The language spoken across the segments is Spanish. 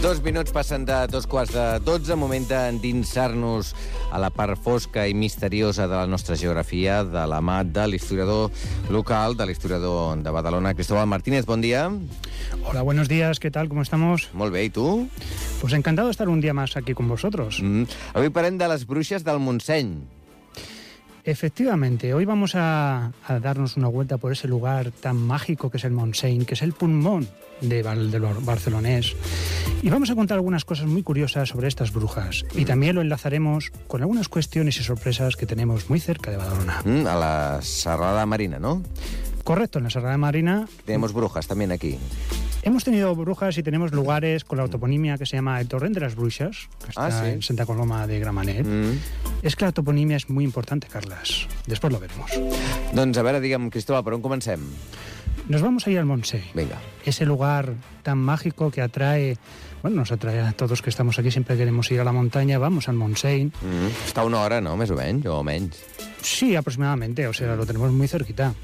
Dos minuts passen de dos quarts de dotze, moment d'endinsar-nos a la part fosca i misteriosa de la nostra geografia, de la mà de l'historiador local, de l'historiador de Badalona, Cristóbal Martínez. Bon dia. Hola, buenos días, ¿qué tal? ¿Cómo estamos? Molt bé, i tu? Pues encantado de estar un día más aquí con vosotros. Mm. Avui parlem de les bruixes del Montseny. Efectivamente, hoy vamos a, a darnos una vuelta por ese lugar tan mágico que es el Montseny, que es el pulmón de, de lo barcelonés. Y vamos a contar algunas cosas muy curiosas sobre estas brujas. Y también lo enlazaremos con algunas cuestiones y sorpresas que tenemos muy cerca de Badalona. Mm, a la Serrada Marina, ¿no? Correcto, en la Serrada Marina Tenemos brujas también aquí. hemos tenido brujas y tenemos lugares con la toponimia que se llama el Torrent de las Bruixas, que está Ah, sí. en Santa Coloma de Gramenet. Mm. Es que la toponimia es muy importante, Carlas. Después lo veremos. Doncs a veure, digue'm, Cristóbal, per on comencem? Nos vamos a ir al Montseny, Vinga. ese lugar tan mágico que atrae, bueno, nos atrae a todos que estamos aquí, siempre queremos ir a la montaña, vamos al Montseny. Mm. Està a una hora, no? Més o menys, o menys. Sí, aproximadamente, o sea, lo tenemos muy cerquita.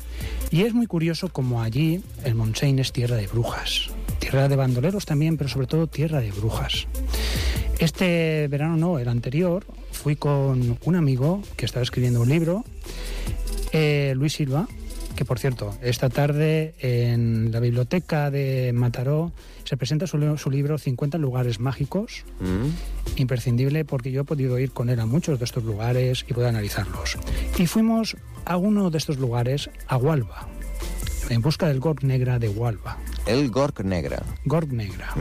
Y es muy curioso como allí el Montseny es tierra de brujas, tierra de bandoleros también, pero sobre todo tierra de brujas. Este verano no, el anterior, fui con un amigo que estaba escribiendo un libro, eh, Luis Silva, que por cierto, esta tarde en la biblioteca de Mataró se presenta su, li- su libro 50 lugares mágicos, Mm. imprescindible porque yo he podido ir con él a muchos de estos lugares y poder analizarlos. Y fuimos a uno de estos lugares, a Hualba, en busca del Gorg Negra de Hualba. El Gorg Negre. Gorg Negra.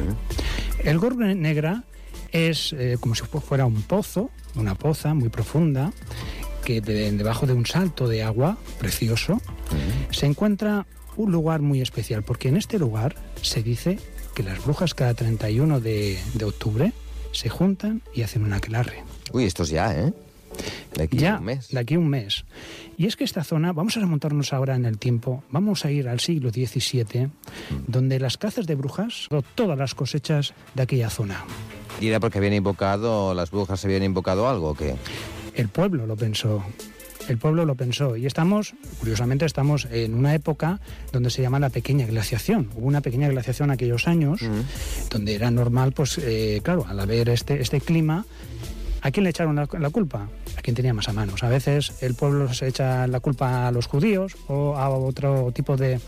El Gorg Negra es eh, como si fu- fuera un pozo, una poza muy profunda, que de- debajo de un salto de agua precioso se encuentra un lugar muy especial, porque en este lugar se dice que las brujas cada 31 de, de octubre se juntan y hacen un aquelarre. Uy, esto es ya, ¿eh? D'aquí ya, un mes. de aquí a un mes. Y es que esta zona, vamos a remontarnos ahora en el tiempo, vamos a ir al siglo XVII, donde las cazas de brujas, todas las cosechas de aquella zona. ¿Y era porque habían invocado, las brujas habían invocado algo o qué? El pueblo lo pensó. El pueblo lo pensó. Y estamos, curiosamente, estamos en una época donde se llama la pequeña glaciación. Hubo una pequeña glaciación aquellos años, donde era normal, pues, eh, claro, al haber este, este clima, ¿a quién le echaron la, la culpa? A quien tenía más a manos. A veces el pueblo se echa la culpa a los judíos o a otro tipo de,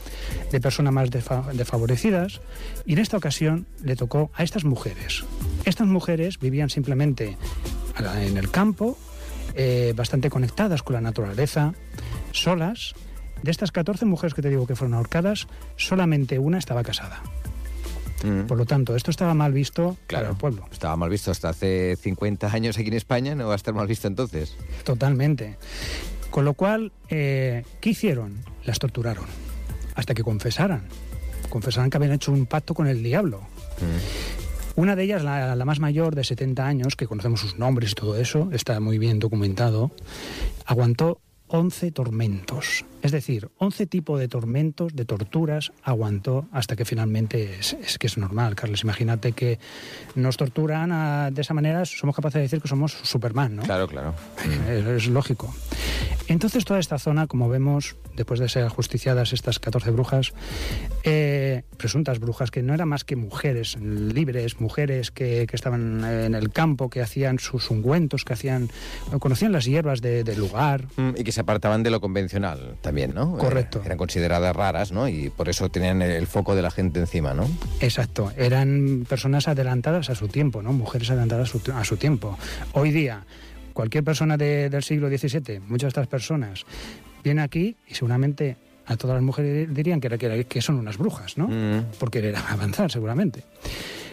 de personas más desfavorecidas. Y en esta ocasión le tocó a estas mujeres. Estas mujeres vivían simplemente en el campo, eh, bastante conectadas con la naturaleza, solas. De estas 14 mujeres que te digo que fueron ahorcadas, solamente una estaba casada. Mm. Por lo tanto, esto estaba mal visto para Claro, el pueblo. estaba mal visto hasta hace 50 años aquí en España, no va a estar mal visto entonces. Totalmente. Con lo cual, eh, ¿qué hicieron? Las torturaron hasta que confesaran. Confesaran que habían hecho un pacto con el diablo. Una de ellas, la, más mayor, de 70 años, que conocemos sus nombres y todo eso, está muy bien documentado, aguantó 11 tormentos. Es decir, 11 tipos de tormentos, de torturas, aguantó hasta que finalmente es, es que es normal, Carlos. Imagínate que nos torturan ah, de esa manera, somos capaces de decir que somos Superman, ¿no? Claro, claro. Es, es lógico. Entonces toda esta zona, como vemos, después de ser ajusticiadas estas 14 brujas, eh, presuntas brujas, que no eran más que mujeres libres, mujeres que, que estaban en el campo, que hacían sus ungüentos, que hacían, conocían las hierbas de- del lugar, Mm, Y que se apartaban de lo convencional también, ¿no? Correcto. Eh, eran consideradas raras, ¿no? Y por eso tenían el, el foco de la gente encima, ¿no? Exacto, eran personas adelantadas a su tiempo, ¿no? Mujeres adelantadas a su, a su tiempo. Hoy día, cualquier persona de- del siglo XVII, muchas de estas personas, viene aquí y seguramente a todas las mujeres dirían que, que son unas brujas, ¿no? Mm. Por querer avanzar, seguramente.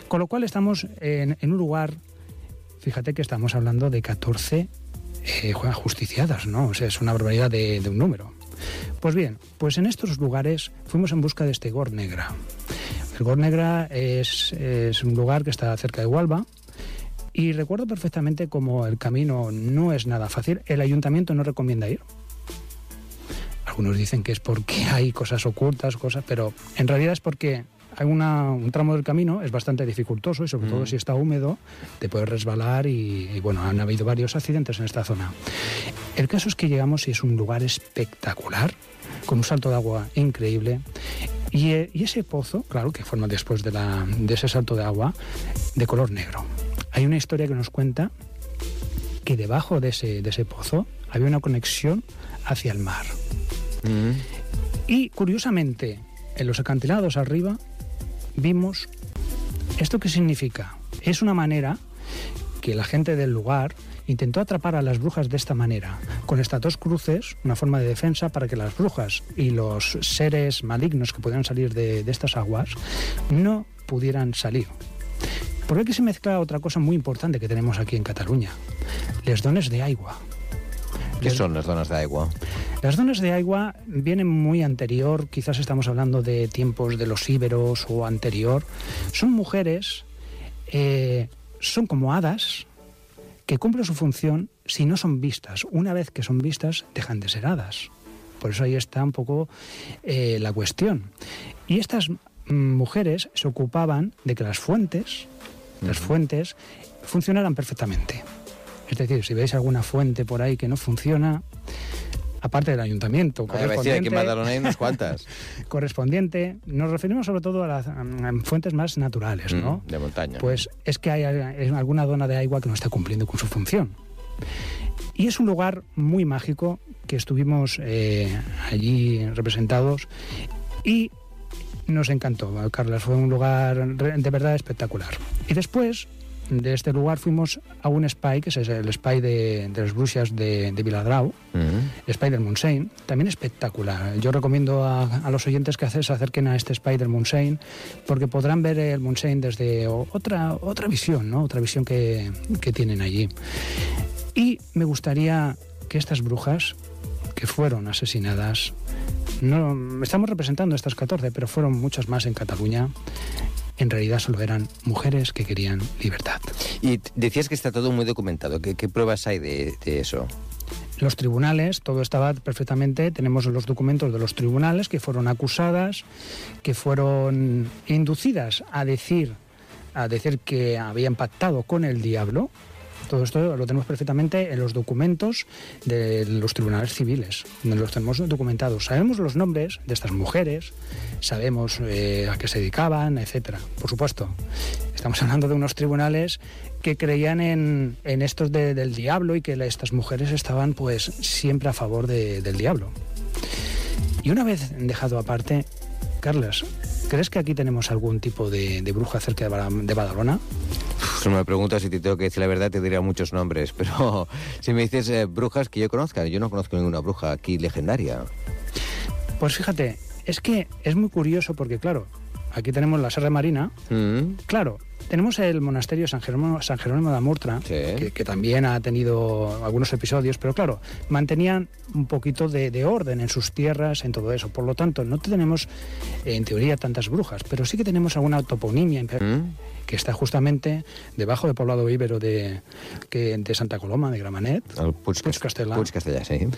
Con lo cual estamos en, en un lugar, fíjate que estamos hablando de 14 eh, ajusticiadas, ¿no? O sea, es una barbaridad de, un número. Pues bien, pues en estos lugares fuimos en busca de este Gor Negra. El Gornegra es, es un lugar que está cerca de Hualba. Y recuerdo perfectamente como el camino no es nada fácil. El ayuntamiento no recomienda ir. Algunos dicen que es porque hay cosas ocultas, cosas, pero en realidad es porque una, un tramo del camino es bastante dificultoso y sobre todo Mm. si está húmedo te puedes resbalar y, y, bueno, han habido varios accidentes en esta zona. El caso es que llegamos y es un lugar espectacular, con un salto de agua increíble y, eh, y ese pozo, claro, que forma después de, la, de ese salto de agua, de color negro. Hay una historia que nos cuenta que debajo de ese, de ese pozo había una conexión hacia el mar. Mm. Y curiosamente, en los acantilados arriba vimos esto qué significa. Es una manera que la gente del lugar intentó atrapar a las brujas de esta manera, con estas dos cruces, una forma de defensa para que las brujas y los seres malignos que pudieran salir de, estas aguas no pudieran salir. Porque aquí se mezcla otra cosa muy importante que tenemos aquí en Cataluña, les dones de agua. Què són les dones d'aigua? Las dones de agua vienen muy anterior, quizás estamos hablando de tiempos de los íberos o anterior. Son mujeres, eh, son como hadas que cumplen su función si no son vistas. Una vez que son vistas, dejan de ser hadas. Por eso ahí está un poco eh, la cuestión. Y estas mm, mujeres se ocupaban de que las fuentes, las fuentes, funcionaran perfectamente. Es decir, si veis alguna fuente por ahí que no funciona, aparte del ayuntamiento correspondiente, unas cuantas. correspondiente, nos referimos sobre todo a las a fuentes más naturales, ¿no? Mm, de montaña. Pues es que hay alguna dona de agua que no está cumpliendo con su función. Y es un lugar muy mágico que estuvimos eh, allí representados y nos encantó, Carlas. Fue un lugar de verdad espectacular. Y después de este lugar fuimos a un spy, que es el spy de, de las brujas de, de Viladrau, Mm. Spy del Montseny, también espectacular. Yo recomiendo a, a los oyentes que se acerquen a este Spy del Montseny porque podrán ver el Montseny desde otra, otra visión, ¿no? otra visión que, que tienen allí. Y me gustaría que estas brujas que fueron asesinadas, no, estamos representando estas 14, pero fueron muchas más en Cataluña, en realidad solo eran mujeres que querían libertad. Y decías que está todo muy documentado. ¿Qué, qué pruebas hay de, de eso? los tribunales, todo estaba perfectamente, tenemos los documentos de los tribunales que fueron acusadas, que fueron inducidas a decir, a decir que habían pactado con el diablo. Todo esto lo tenemos perfectamente en los documentos de los tribunales civiles, donde los tenemos documentados. Sabemos los nombres de estas mujeres, sabemos eh, a qué se dedicaban, etcétera. Por supuesto, estamos hablando de unos tribunales que creían en, en estos de- del diablo y que estas mujeres estaban pues siempre a favor de- del diablo. Y una vez dejado aparte, Carlas, ¿crees que aquí tenemos algún tipo de, de bruja cerca de Badalona? Si me preguntas si te tengo que decir la verdad, te diría muchos nombres. Pero si me dices eh, brujas que yo conozca, yo no conozco ninguna bruja aquí legendaria. Pues fíjate, es que es muy curioso porque claro, aquí tenemos la Serra Marina, Mm. Claro, tenemos el monasterio San Jerónimo, San Jerónimo de Amurtra, Sí. que, que también ha tenido algunos episodios, pero claro, mantenían un poquito de, de orden en sus tierras, en todo eso. Por lo tanto, no tenemos, en teoría, tantas brujas, pero sí que tenemos alguna toponimia Mm. que está justamente debajo del poblado íbero de, que, de Santa Coloma, de Gramanet. Puig, Puig Castellà. Puig Castellà, sí.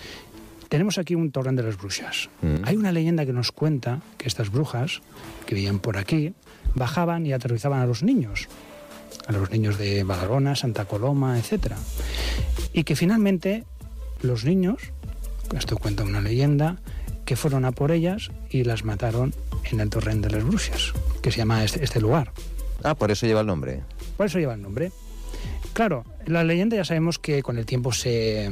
Tenemos aquí un torrent de las brujas. Mm. Hay una leyenda que nos cuenta que estas brujas que vivían por aquí bajaban y aterrizaban a los niños, a los niños de Badalona, Santa Coloma, etc. Y que finalmente los niños, esto cuenta una leyenda, que fueron a por ellas y las mataron en el torrent de las brujas, que se llama este, este lugar. Ah, por eso lleva el nombre. Por eso lleva el nombre. Claro, la leyenda ya sabemos que con el tiempo se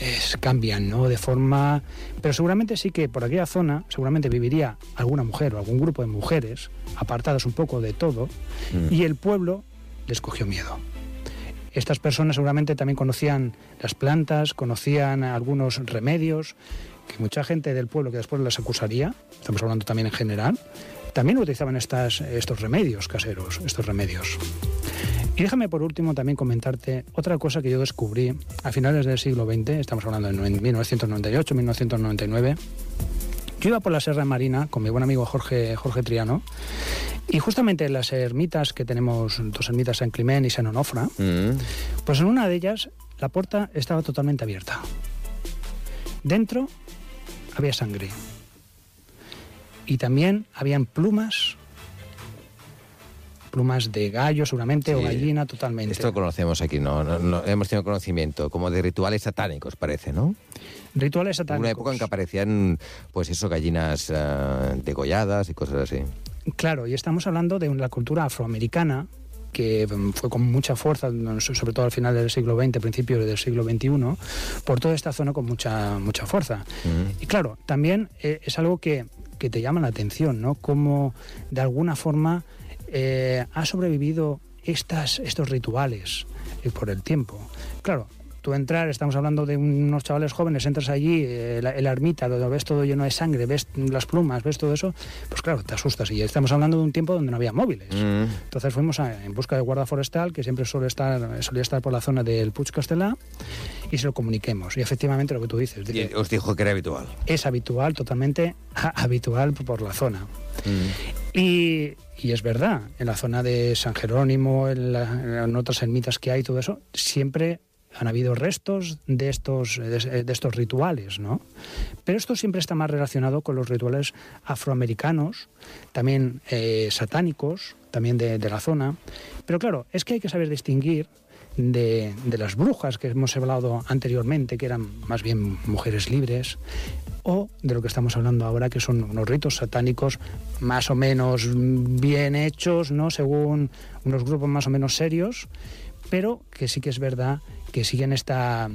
es- cambian, ¿no? De forma... Pero seguramente sí que por aquella zona, seguramente viviría alguna mujer o algún grupo de mujeres, apartadas un poco de todo, Mm. y el pueblo les cogió miedo. Estas personas seguramente también conocían las plantas, conocían algunos remedios, que mucha gente del pueblo que después las acusaría, estamos hablando también en general, también utilizaban estas, estos remedios caseros, estos remedios. Y déjame por último también comentarte otra cosa que yo descubrí a finales del siglo XX, estamos hablando de 1998, 1999. Yo iba por la Serra Marina con mi buen amigo Jorge, Jorge Triano Y justamente las ermitas que tenemos, dos ermitas, San Climent y San Onofra, Mm. pues en una de ellas la puerta estaba totalmente abierta. Dentro había sangre. Y también habían plumas, plumas de gallo seguramente o Sí. gallina totalmente. Esto lo conocemos aquí, ¿no? No- no- Hemos tenido conocimiento, como de rituales satánicos, parece, ¿no? Rituales satánicos. Una época en que aparecían, pues eso, gallinas eh, degolladas y cosas así. Claro, y estamos hablando de la cultura afroamericana que mm, fue con mucha fuerza, sobre todo al final del siglo XX, principios del siglo XXI, por toda esta zona con mucha, mucha fuerza. Mm. Y claro, también eh, es algo que, que te llama la atención, ¿no? Cómo de alguna forma eh, ha sobrevivido estas, estos rituales eh, por el tiempo. Claro, tú entrar, estamos hablando de unos chavales jóvenes, entras allí, eh, la, la ermita, lo ves todo lleno de sangre, ves las plumas, ves todo eso, pues claro, te asustas. Y estamos hablando de un tiempo donde no había móviles. Mm. Entonces fuimos a- en busca de guarda forestal, que siempre suele estar, solía estar por la zona del Puig Castellà, y se lo comuniquemos. Y efectivamente lo que tú dices, dice, os dijo que era habitual. es habitual, totalmente habitual por la zona. Mm. Y, y es verdad, en la zona de San Jerónimo, en, la- otras ermitas que hay, todo eso, siempre han habido restos de estos, de, de estos rituales, ¿no? Pero esto siempre está más relacionado con los rituales afroamericanos, también eh, satánicos, también de, de la zona. Pero claro, es que hay que saber distinguir de, de las brujas que hemos hablado anteriormente, que eran más bien mujeres libres, o de lo que estamos hablando ahora, que son unos ritos satánicos más o menos bien hechos, ¿no? según unos grupos más o menos serios, pero que sí que es verdad que siguen esta,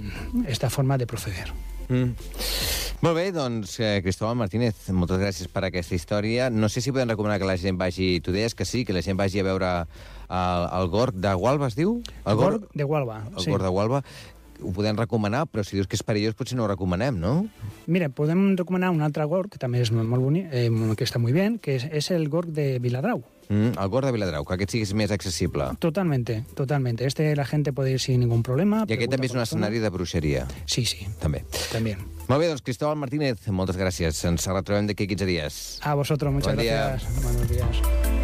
esta forma de proceder. Mm. Molt bé, doncs, eh, Cristóbal Martínez, moltes gràcies per aquesta història. No sé si podem recomanar que la gent vagi... Tu deies que sí, que la gent vagi a veure el, el Gorg de Gualba, es diu? El Gorg de Gualba. El sí. Gorg de Gualba. Ho podem recomanar, però si dius que és perillós, potser no ho recomanem, no? Mira, podem recomanar un altre gorg, que també és molt bonic, eh, que està muy bien, que és, és el gorg de Viladrau. Mm, el Gorg de Viladrau, que aquest sigui més accessible. Totalmente, totalmente. Este la gente puede ir sin ningún problema. I aquest també és un escenari de bruixeria. Sí, sí, també. también. Molt bé, doncs, Cristóbal Martínez, moltes gràcies. Ens retrobem d'aquí a 15 dies. A vosotros, muchas día. gracias. Buenos días.